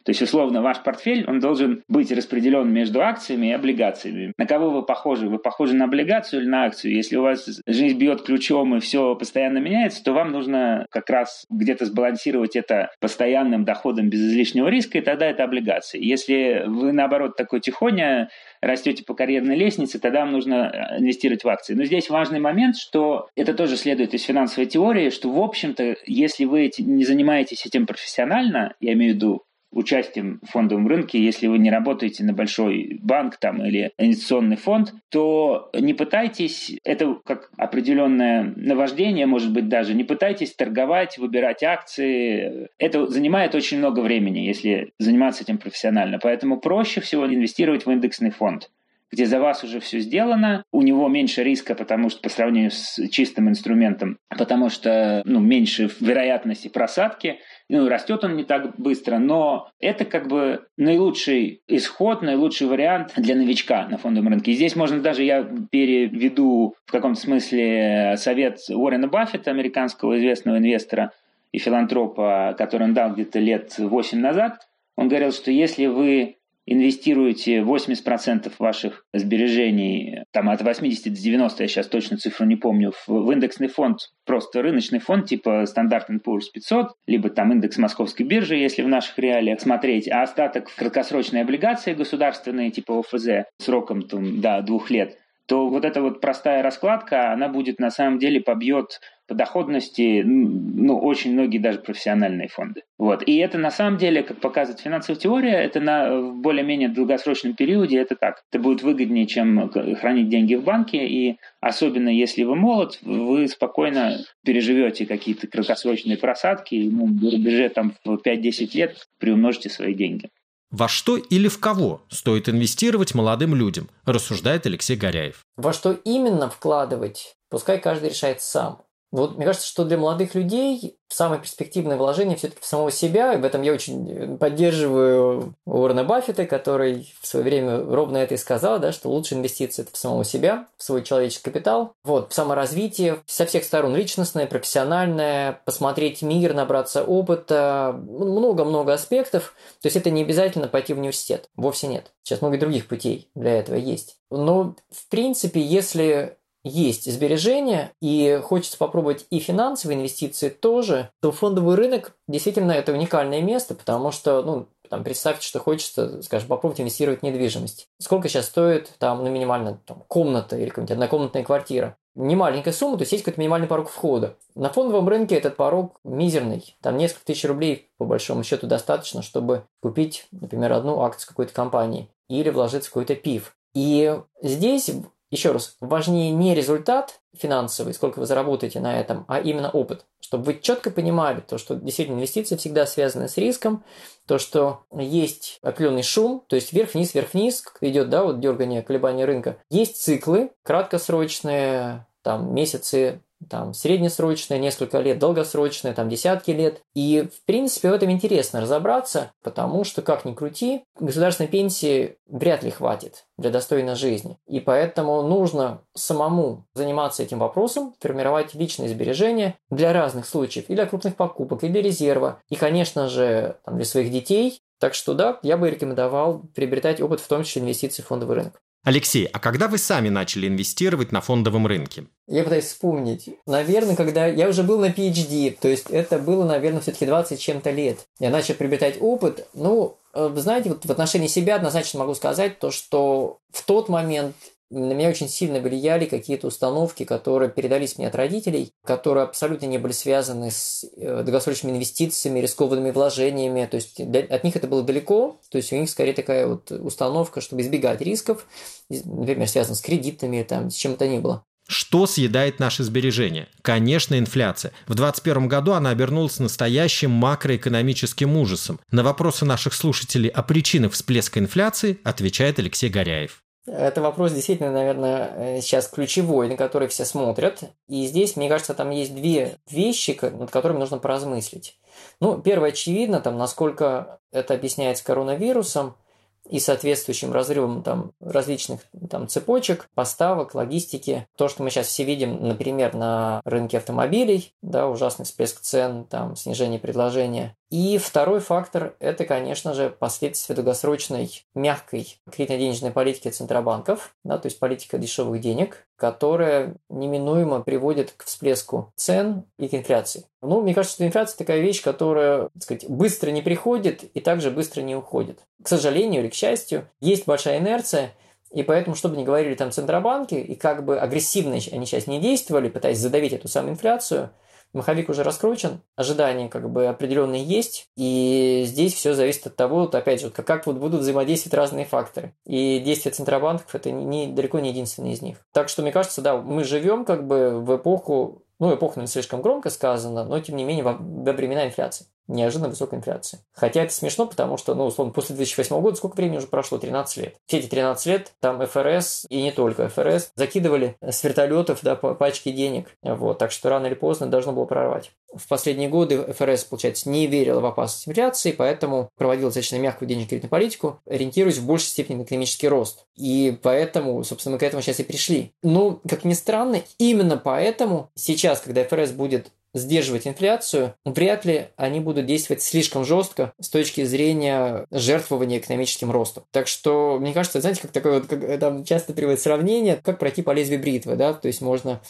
То есть, условно, ваш портфель, он должен быть распределен между акциями и облигациями. На кого вы похожи? Вы похожи на облигацию или на акцию? Если у вас жизнь бьет ключом и все постоянно меняется, то вам нужно как раз где-то сбалансировать это постоянным доходом без излишнего риска, и тогда это облигации. Если вы, наоборот, такой тихоня, растете по карьерной лестнице, тогда вам нужно инвестировать в акции. Но здесь важный момент, что это тоже следует из финансовой теории, что, в общем-то, если вы не занимаетесь этим профессионально, я имею в виду участием в фондовом рынке, если вы не работаете на большой банк там, или инвестиционный фонд, то не пытайтесь, это как определенное наваждение, может быть, даже, не пытайтесь торговать, выбирать акции. Это занимает очень много времени, если заниматься этим профессионально. Поэтому проще всего инвестировать в индексный фонд где за вас уже все сделано, у него меньше риска, потому что по сравнению с чистым инструментом, потому что ну, меньше вероятности просадки, ну, растет он не так быстро, но это как бы наилучший исход, наилучший вариант для новичка на фондовом рынке. И здесь можно даже, я переведу в каком-то смысле совет Уоррена Баффета, американского известного инвестора и филантропа, который он дал где-то лет 8 назад. Он говорил, что если вы инвестируете 80% ваших сбережений, там от 80 до 90, я сейчас точно цифру не помню, в, в индексный фонд, просто рыночный фонд типа Standard Poor's 500, либо там индекс московской биржи, если в наших реалиях смотреть, а остаток краткосрочные облигации государственные типа ОФЗ сроком там, до двух лет, то вот эта вот простая раскладка, она будет на самом деле побьет по доходности, ну, очень многие даже профессиональные фонды. Вот. И это на самом деле, как показывает финансовая теория, это на в более-менее долгосрочном периоде это так. Это будет выгоднее, чем хранить деньги в банке, и особенно если вы молод, вы спокойно переживете какие-то краткосрочные просадки, и ну, в рубеже там в 5-10 лет приумножите свои деньги. Во что или в кого стоит инвестировать молодым людям, рассуждает Алексей Горяев. Во что именно вкладывать, пускай каждый решает сам. Вот мне кажется, что для молодых людей самое перспективное вложение все-таки в самого себя, и в этом я очень поддерживаю Уоррена Баффета, который в свое время ровно это и сказал, да, что лучшая инвестиция – это в самого себя, в свой человеческий капитал, вот, в саморазвитие со всех сторон, личностное, профессиональное, посмотреть мир, набраться опыта, много-много аспектов. То есть это не обязательно пойти в университет, вовсе нет. Сейчас много других путей для этого есть. Но, в принципе, если есть сбережения и хочется попробовать и финансовые инвестиции тоже, то фондовый рынок действительно это уникальное место, потому что, ну, там, представьте, что хочется, скажем, попробовать инвестировать в недвижимость. Сколько сейчас стоит там, ну, минимально там, комната или какая-нибудь однокомнатная квартира? Не маленькая сумма, то есть есть какой-то минимальный порог входа. На фондовом рынке этот порог мизерный. Там несколько тысяч рублей, по большому счету, достаточно, чтобы купить, например, одну акцию какой-то компании или вложиться в какой-то пив. И здесь еще раз, важнее не результат финансовый, сколько вы заработаете на этом, а именно опыт. Чтобы вы четко понимали то, что действительно инвестиции всегда связаны с риском, то, что есть определенный шум, то есть вверх-вниз, вверх-вниз, как идет, да, вот дергание, колебания рынка. Есть циклы, краткосрочные, там, месяцы, там, среднесрочное, несколько лет, долгосрочное, там, десятки лет. И, в принципе, в этом интересно разобраться, потому что, как ни крути, государственной пенсии вряд ли хватит для достойной жизни. И поэтому нужно самому заниматься этим вопросом, формировать личные сбережения для разных случаев, и для крупных покупок, и для резерва, и, конечно же, там, для своих детей. Так что да, я бы рекомендовал приобретать опыт, в том числе инвестиций в фондовый рынок. Алексей, а когда вы сами начали инвестировать на фондовом рынке? Я пытаюсь вспомнить. Наверное, когда я уже был на PhD, то есть это было, наверное, все-таки 20 чем-то лет. Я начал приобретать опыт. Ну, э, знаете, вот в отношении себя однозначно могу сказать то, что в тот момент на меня очень сильно влияли какие-то установки, которые передались мне от родителей, которые абсолютно не были связаны с э, долгосрочными инвестициями, рискованными вложениями. То есть от них это было далеко. То есть у них скорее такая вот установка, чтобы избегать рисков, например, связанных с кредитами, там, с чем то ни было. Что съедает наши сбережения? Конечно, инфляция. В 2021 году она обернулась настоящим макроэкономическим ужасом. На вопросы наших слушателей о причинах всплеска инфляции отвечает Алексей Горяев. Это вопрос действительно, наверное, э, сейчас ключевой, на который все смотрят. И здесь, мне кажется, там есть две вещи, над которыми нужно поразмыслить. Ну, первое, очевидно, там, насколько это объясняется коронавирусом – и соответствующим разрывом там, различных там, цепочек, поставок, логистики. То, что мы сейчас все видим, например, на рынке автомобилей, да, ужасный всплеск цен, там, снижение предложения. И второй фактор – это, конечно же, последствия долгосрочной мягкой кредитно-денежной политики центробанков, да, то есть политика дешевых денег, которая неминуемо приводит к всплеску цен и к инфляции. Ну, мне кажется, что инфляция такая вещь, которая, так сказать, быстро не приходит и также быстро не уходит. К сожалению или к счастью, есть большая инерция, и поэтому, чтобы не говорили там центробанки, и как бы агрессивно они сейчас не действовали, пытаясь задавить эту самую инфляцию, маховик уже раскручен, ожидания как бы определенные есть, и здесь все зависит от того, вот опять же, как, вот будут взаимодействовать разные факторы. И действия центробанков это не, далеко не единственный из них. Так что, мне кажется, да, мы живем как бы в эпоху ну, эпоха не слишком громко сказано, но тем не менее во времена инфляции. Неожиданно высокой инфляции. Хотя это смешно, потому что, ну, условно, после 2008 года сколько времени уже прошло? 13 лет. Все эти 13 лет там ФРС, и не только ФРС, закидывали с вертолетов, да, пачки денег. Вот, так что рано или поздно должно было прорвать. В последние годы ФРС, получается, не верила в опасность инфляции, поэтому проводила достаточно мягкую денежно-кредитную политику, ориентируясь в большей степени на экономический рост. И поэтому, собственно, мы к этому сейчас и пришли. Ну, как ни странно, именно поэтому сейчас, когда ФРС будет сдерживать инфляцию, вряд ли они будут действовать слишком жестко с точки зрения жертвования экономическим ростом. Так что, мне кажется, знаете, как такое вот, как, там часто приводят сравнение, как пройти по лезвию бритвы, да, то есть можно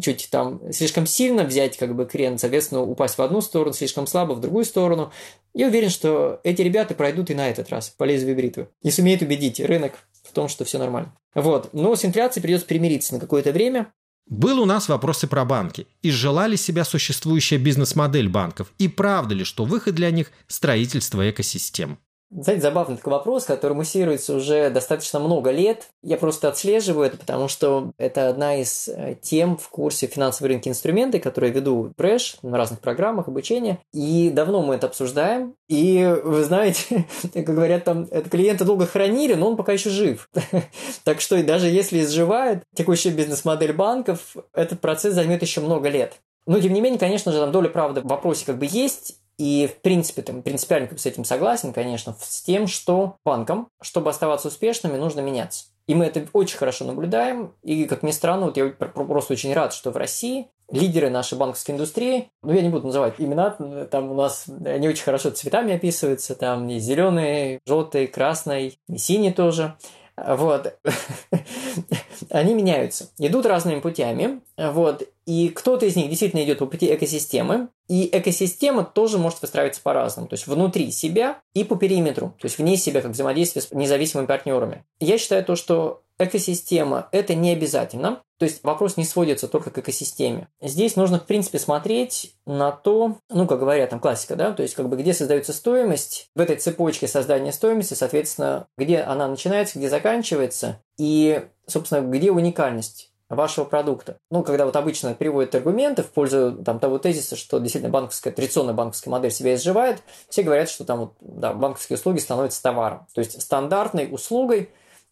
чуть там слишком сильно взять как бы крен, соответственно, упасть в одну сторону, слишком слабо в другую сторону. Я уверен, что эти ребята пройдут и на этот раз по лезвию бритвы. И сумеют убедить рынок в том, что все нормально. Вот. Но с инфляцией придется примириться на какое-то время. Был у нас вопросы про банки. Изжила ли себя существующая бизнес-модель банков? И правда ли, что выход для них – строительство экосистем? Знаете, забавный такой вопрос, который муссируется уже достаточно много лет. Я просто отслеживаю это, потому что это одна из э, тем в курсе финансовые рынки инструменты, которые веду Брэш на разных программах обучения. И давно мы это обсуждаем. И вы знаете, как говорят, там клиента долго хранили, но он пока еще жив. Так что даже если изживает текущая бизнес-модель банков, этот процесс займет еще много лет. Но, тем не менее, конечно же, там доля правды в вопросе как бы есть, и, в принципе, там, принципиально с этим согласен, конечно, с тем, что банкам, чтобы оставаться успешными, нужно меняться. И мы это очень хорошо наблюдаем. И, как ни странно, вот я просто очень рад, что в России лидеры нашей банковской индустрии, ну, я не буду называть имена, там у нас они очень хорошо цветами описываются, там и зеленый, желтый, красный, и синий тоже. Вот. Они меняются, идут разными путями. Вот. И кто-то из них действительно идет по пути экосистемы, и экосистема тоже может выстраиваться по-разному. То есть внутри себя и по периметру, то есть вне себя, как взаимодействие с независимыми партнерами. Я считаю то, что экосистема – это не обязательно. То есть вопрос не сводится только к экосистеме. Здесь нужно, в принципе, смотреть на то, ну, как говорят, там классика, да, то есть как бы где создается стоимость, в этой цепочке создания стоимости, соответственно, где она начинается, где заканчивается, и, собственно, где уникальность вашего продукта. Ну, когда вот обычно приводят аргументы в пользу там, того тезиса, что действительно банковская, традиционная банковская модель себя изживает, все говорят, что там вот, да, банковские услуги становятся товаром. То есть стандартной услугой,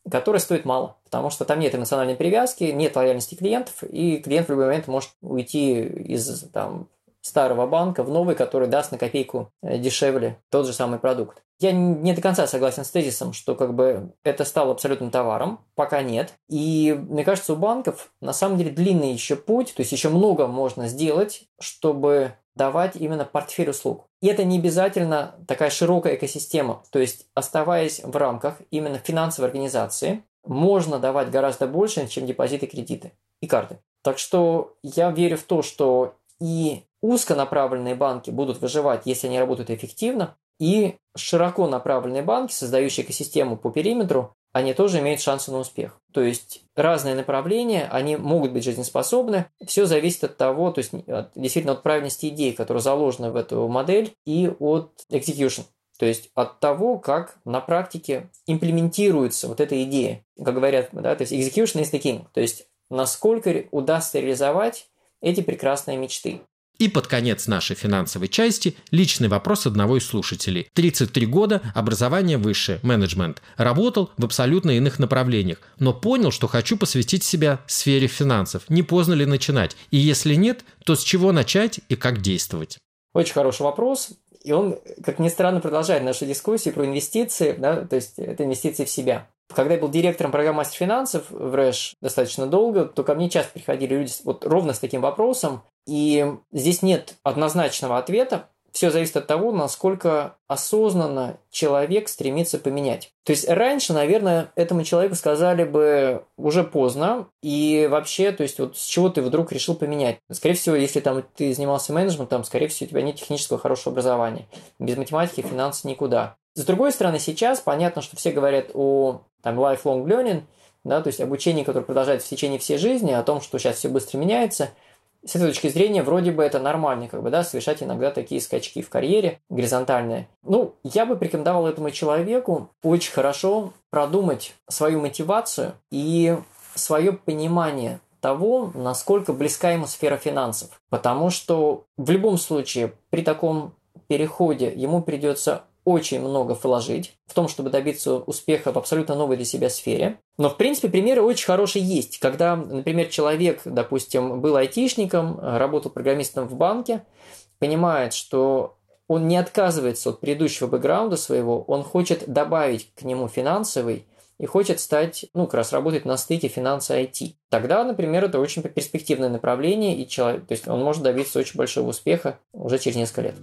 которая стоит мало, потому что там нет эмоциональной привязки, нет лояльности клиентов, и клиент в любой момент может уйти из там, старого банка в новый, который даст на копейку э, дешевле тот же самый продукт. Я не до конца согласен с тезисом, что как бы это стало абсолютным товаром, пока нет. И мне кажется, у банков на самом деле длинный еще путь, то есть еще много можно сделать, чтобы давать именно портфель услуг. И это не обязательно такая широкая экосистема. То есть, оставаясь в рамках именно финансовой организации, можно давать гораздо больше, чем депозиты, кредиты и карты. Так что я верю в то, что и узконаправленные банки будут выживать, если они работают эффективно, и широко направленные банки, создающие экосистему по периметру, они тоже имеют шансы на успех. То есть разные направления, они могут быть жизнеспособны. Все зависит от того, то есть от, действительно от правильности идей, которая заложена в эту модель, и от execution. То есть от того, как на практике имплементируется вот эта идея. Как говорят, да, то есть execution is the king. То есть насколько удастся реализовать эти прекрасные мечты. И под конец нашей финансовой части личный вопрос одного из слушателей. 33 года, образование высшее, менеджмент. Работал в абсолютно иных направлениях, но понял, что хочу посвятить себя сфере финансов. Не поздно ли начинать? И если нет, то с чего начать и как действовать? Очень хороший вопрос. И он, как ни странно, продолжает нашу дискуссию про инвестиции, да, то есть это инвестиции в себя. Когда я был директором программы мастер финансов в РЭШ достаточно долго, то ко мне часто приходили люди вот ровно с таким вопросом, и здесь нет однозначного ответа. Все зависит от того, насколько осознанно человек стремится поменять. То есть раньше, наверное, этому человеку сказали бы уже поздно, и вообще, то есть вот с чего ты вдруг решил поменять. Скорее всего, если там ты занимался менеджментом, скорее всего, у тебя нет технического хорошего образования. Без математики, финансов никуда. С другой стороны, сейчас понятно, что все говорят о там, lifelong learning, да, то есть обучение, которое продолжается в течение всей жизни, о том, что сейчас все быстро меняется. С этой точки зрения, вроде бы это нормально, как бы, да, совершать иногда такие скачки в карьере горизонтальные. Ну, я бы порекомендовал этому человеку очень хорошо продумать свою мотивацию и свое понимание того, насколько близка ему сфера финансов. Потому что в любом случае при таком переходе ему придется очень много вложить в том, чтобы добиться успеха в абсолютно новой для себя сфере. Но, в принципе, примеры очень хорошие есть. Когда, например, человек, допустим, был айтишником, работал программистом в банке, понимает, что он не отказывается от предыдущего бэкграунда своего, он хочет добавить к нему финансовый и хочет стать, ну, как раз работать на стыке финанса и IT. Тогда, например, это очень перспективное направление, и человек, то есть он может добиться очень большого успеха уже через несколько лет.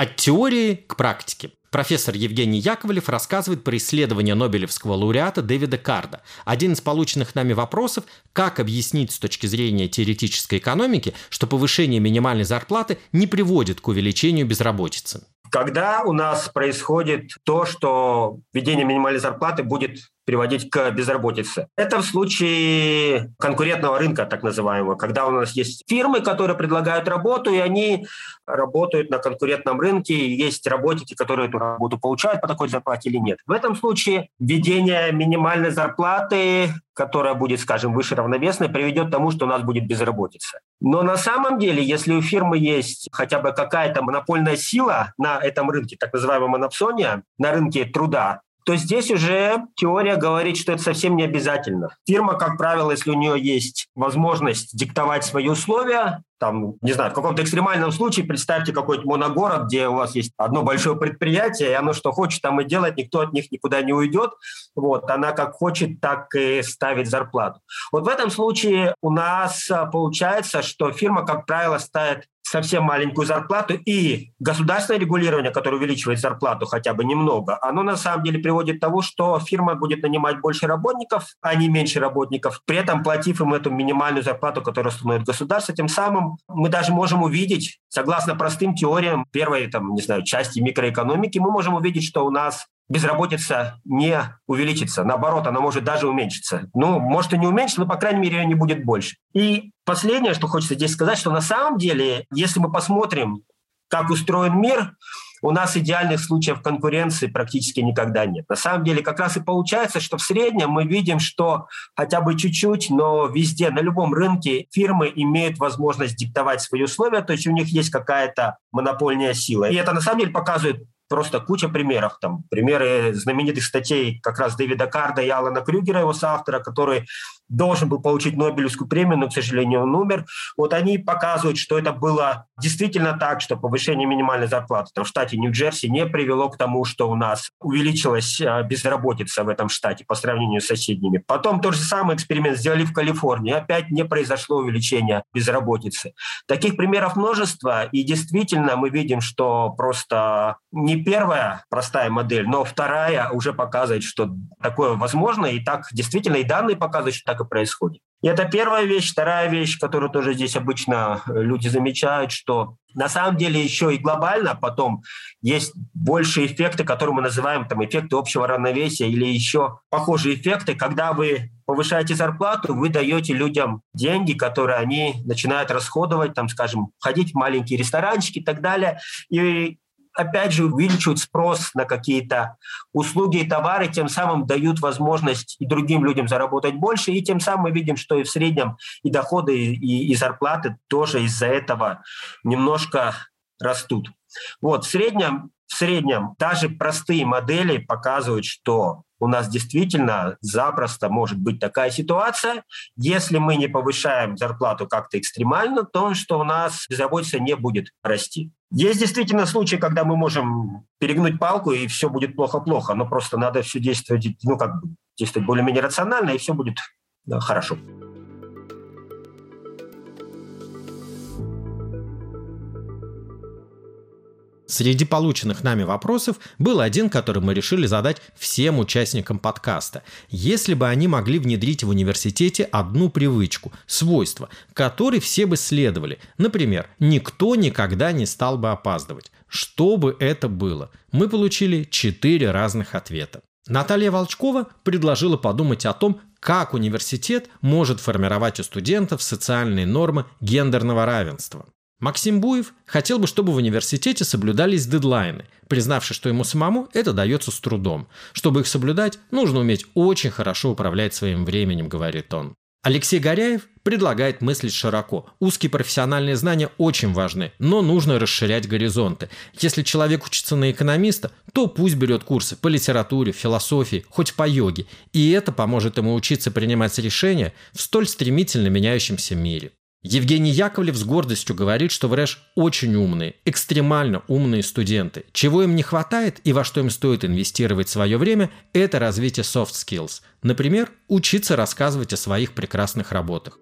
От теории к практике. Профессор Евгений Яковлев рассказывает про исследование Нобелевского лауреата Дэвида Карда. Один из полученных нами вопросов – как объяснить с точки зрения теоретической экономики, что повышение минимальной зарплаты не приводит к увеличению безработицы? Когда у нас происходит то, что введение минимальной зарплаты будет приводить к безработице. Это в случае конкурентного рынка, так называемого, когда у нас есть фирмы, которые предлагают работу, и они работают на конкурентном рынке, и есть работники, которые эту работу получают по такой зарплате или нет. В этом случае введение минимальной зарплаты, которая будет, скажем, выше равновесной, приведет к тому, что у нас будет безработица. Но на самом деле, если у фирмы есть хотя бы какая-то монопольная сила на этом рынке, так называемая монопсония, на рынке труда, то здесь уже теория говорит, что это совсем не обязательно. Фирма, как правило, если у нее есть возможность диктовать свои условия, там, не знаю, в каком-то экстремальном случае представьте какой-то моногород, где у вас есть одно большое предприятие, и оно что хочет там и делать, никто от них никуда не уйдет. Вот, она как хочет, так и ставит зарплату. Вот в этом случае у нас а, получается, что фирма, как правило, ставит совсем маленькую зарплату, и государственное регулирование, которое увеличивает зарплату хотя бы немного, оно на самом деле приводит к тому, что фирма будет нанимать больше работников, а не меньше работников, при этом платив им эту минимальную зарплату, которую установит государство. Тем самым мы даже можем увидеть, согласно простым теориям первой, там, не знаю, части микроэкономики, мы можем увидеть, что у нас безработица не увеличится. Наоборот, она может даже уменьшиться. Ну, может и не уменьшится, но, по крайней мере, ее не будет больше. И последнее, что хочется здесь сказать, что на самом деле, если мы посмотрим, как устроен мир, у нас идеальных случаев конкуренции практически никогда нет. На самом деле как раз и получается, что в среднем мы видим, что хотя бы чуть-чуть, но везде, на любом рынке фирмы имеют возможность диктовать свои условия, то есть у них есть какая-то монопольная сила. И это на самом деле показывает просто куча примеров. Там, примеры знаменитых статей как раз Дэвида Карда и Алана Крюгера, его соавтора, который должен был получить Нобелевскую премию, но, к сожалению, он умер. Вот они показывают, что это было действительно так, что повышение минимальной зарплаты там, в штате Нью-Джерси не привело к тому, что у нас увеличилась а, безработица в этом штате по сравнению с соседними. Потом тот же самый эксперимент сделали в Калифорнии. Опять не произошло увеличение безработицы. Таких примеров множество, и действительно мы видим, что просто не первая простая модель, но вторая уже показывает, что такое возможно, и так действительно и данные показывают, что так и происходит. И это первая вещь. Вторая вещь, которую тоже здесь обычно э, люди замечают, что на самом деле еще и глобально потом есть большие эффекты, которые мы называем там эффекты общего равновесия или еще похожие эффекты, когда вы повышаете зарплату, вы даете людям деньги, которые они начинают расходовать, там, скажем, ходить в маленькие ресторанчики и так далее. И опять же, увеличивают спрос на какие-то услуги и товары, тем самым дают возможность и другим людям заработать больше, и тем самым мы видим, что и в среднем и доходы, и, и зарплаты тоже из-за этого немножко растут. Вот, в среднем, в среднем даже простые модели показывают, что у нас действительно запросто может быть такая ситуация. Если мы не повышаем зарплату как-то экстремально, то что у нас безработица не будет расти. Есть действительно случаи, когда мы можем перегнуть палку, и все будет плохо-плохо, но просто надо все действовать, ну, как бы, действовать более-менее рационально, и все будет да, хорошо. Среди полученных нами вопросов был один, который мы решили задать всем участникам подкаста. Если бы они могли внедрить в университете одну привычку, свойство, которой все бы следовали, например, никто никогда не стал бы опаздывать, что бы это было? Мы получили четыре разных ответа. Наталья Волчкова предложила подумать о том, как университет может формировать у студентов социальные нормы гендерного равенства. Максим Буев хотел бы, чтобы в университете соблюдались дедлайны, признавший, что ему самому это дается с трудом. Чтобы их соблюдать, нужно уметь очень хорошо управлять своим временем, говорит он. Алексей Горяев предлагает мыслить широко. Узкие профессиональные знания очень важны, но нужно расширять горизонты. Если человек учится на экономиста, то пусть берет курсы по литературе, философии, хоть по йоге. И это поможет ему учиться принимать решения в столь стремительно меняющемся мире. Евгений Яковлев с гордостью говорит, что в РЭШ очень умные, экстремально умные студенты. Чего им не хватает и во что им стоит инвестировать свое время – это развитие soft skills. Например, учиться рассказывать о своих прекрасных работах.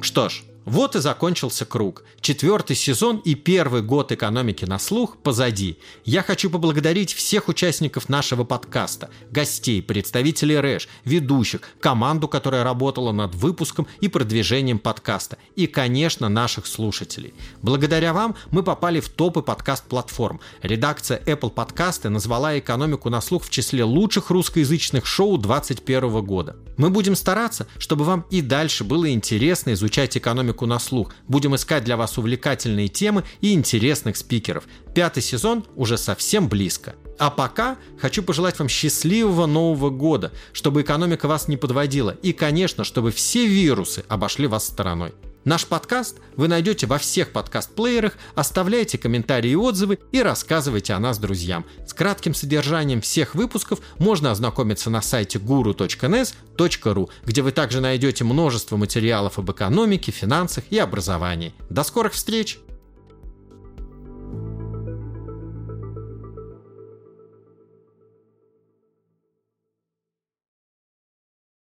Что ж, вот и закончился круг. Четвертый сезон и первый год экономики на слух позади. Я хочу поблагодарить всех участников нашего подкаста, гостей, представителей РЭШ, ведущих, команду, которая работала над выпуском и продвижением подкаста, и, конечно, наших слушателей. Благодаря вам мы попали в топы подкаст-платформ. Редакция Apple Подкасты назвала экономику на слух в числе лучших русскоязычных шоу 2021 года. Мы будем стараться, чтобы вам и дальше было интересно изучать экономику на слух. Будем искать для вас увлекательные темы и интересных спикеров. Пятый сезон уже совсем близко. А пока хочу пожелать вам счастливого Нового года, чтобы экономика вас не подводила и, конечно, чтобы все вирусы обошли вас стороной. Наш подкаст вы найдете во всех подкаст-плеерах, оставляйте комментарии и отзывы и рассказывайте о нас друзьям. С кратким содержанием всех выпусков можно ознакомиться на сайте guru.nes.ru, где вы также найдете множество материалов об экономике, финансах и образовании. До скорых встреч!